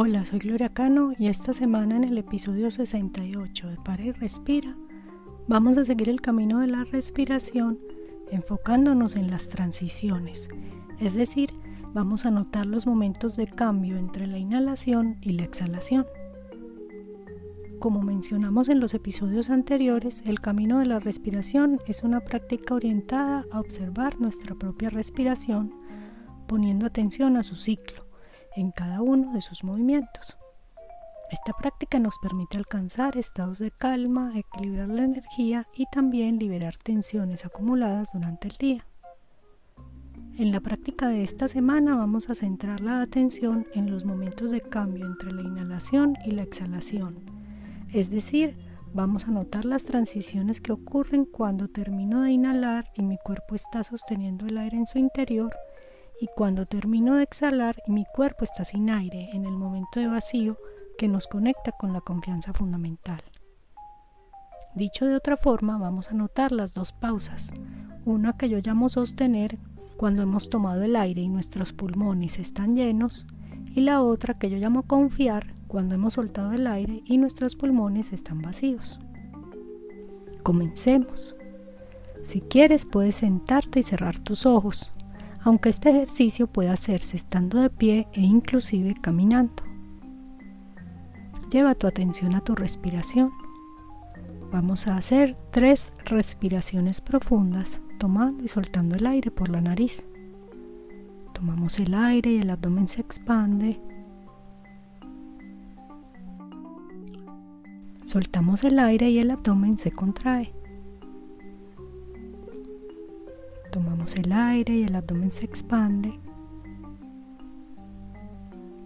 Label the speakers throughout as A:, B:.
A: Hola, soy Gloria Cano y esta semana en el episodio 68 de Para y Respira vamos a seguir el camino de la respiración enfocándonos en las transiciones, es decir, vamos a notar los momentos de cambio entre la inhalación y la exhalación. Como mencionamos en los episodios anteriores, el camino de la respiración es una práctica orientada a observar nuestra propia respiración, poniendo atención a su ciclo en cada uno de sus movimientos. Esta práctica nos permite alcanzar estados de calma, equilibrar la energía y también liberar tensiones acumuladas durante el día. En la práctica de esta semana vamos a centrar la atención en los momentos de cambio entre la inhalación y la exhalación, es decir, vamos a notar las transiciones que ocurren cuando termino de inhalar y mi cuerpo está sosteniendo el aire en su interior y cuando termino de exhalar mi cuerpo está sin aire en el momento de vacío que nos conecta con la confianza fundamental. Dicho de otra forma, vamos a notar las dos pausas, una que yo llamo sostener cuando hemos tomado el aire y nuestros pulmones están llenos, y la otra que yo llamo confiar cuando hemos soltado el aire y nuestros pulmones están vacíos. Comencemos. Si quieres puedes sentarte y cerrar tus ojos aunque este ejercicio puede hacerse estando de pie e inclusive caminando. Lleva tu atención a tu respiración. Vamos a hacer tres respiraciones profundas, tomando y soltando el aire por la nariz. Tomamos el aire y el abdomen se expande. Soltamos el aire y el abdomen se contrae. El aire y el abdomen se expande.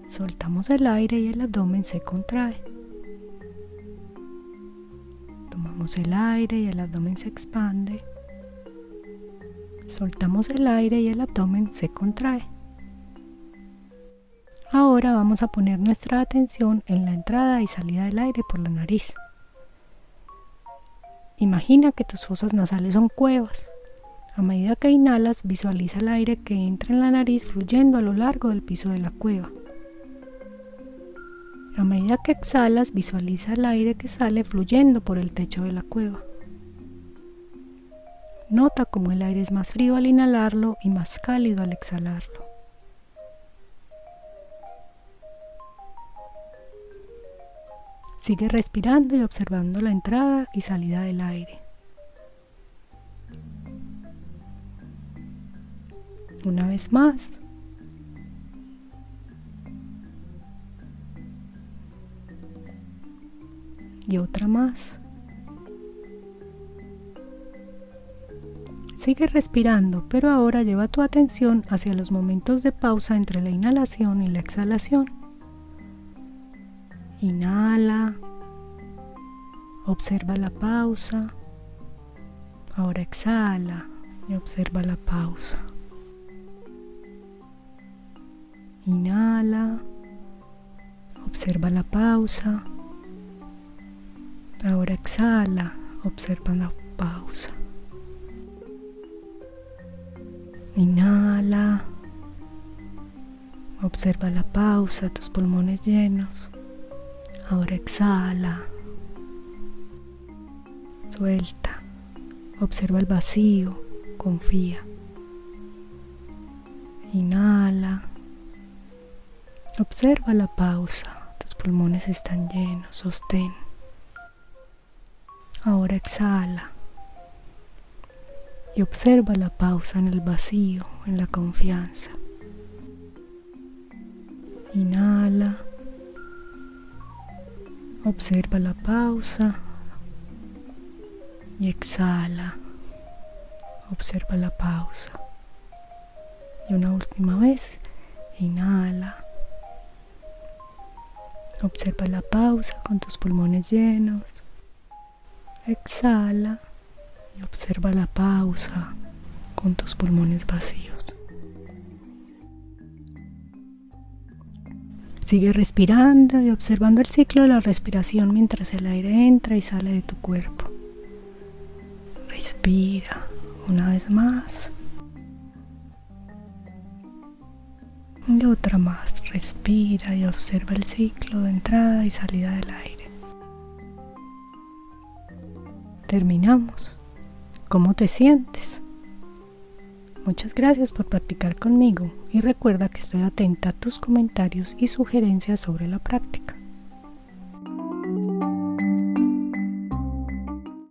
A: Soltamos el aire y el abdomen se contrae. Tomamos el aire y el abdomen se expande. Soltamos el aire y el abdomen se contrae. Ahora vamos a poner nuestra atención en la entrada y salida del aire por la nariz. Imagina que tus fosas nasales son cuevas. A medida que inhalas, visualiza el aire que entra en la nariz fluyendo a lo largo del piso de la cueva. A medida que exhalas, visualiza el aire que sale fluyendo por el techo de la cueva. Nota cómo el aire es más frío al inhalarlo y más cálido al exhalarlo. Sigue respirando y observando la entrada y salida del aire. Una vez más. Y otra más. Sigue respirando, pero ahora lleva tu atención hacia los momentos de pausa entre la inhalación y la exhalación. Inhala. Observa la pausa. Ahora exhala y observa la pausa. Inhala. Observa la pausa. Ahora exhala. Observa la pausa. Inhala. Observa la pausa, tus pulmones llenos. Ahora exhala. Suelta. Observa el vacío. Confía. Inhala. Observa la pausa, tus pulmones están llenos, sostén. Ahora exhala. Y observa la pausa en el vacío, en la confianza. Inhala, observa la pausa. Y exhala, observa la pausa. Y una última vez, inhala Observa la pausa con tus pulmones llenos. Exhala y observa la pausa con tus pulmones vacíos. Sigue respirando y observando el ciclo de la respiración mientras el aire entra y sale de tu cuerpo. Respira una vez más. Y otra más. Respira y observa el ciclo de entrada y salida del aire. Terminamos. ¿Cómo te sientes? Muchas gracias por practicar conmigo y recuerda que estoy atenta a tus comentarios y sugerencias sobre la práctica.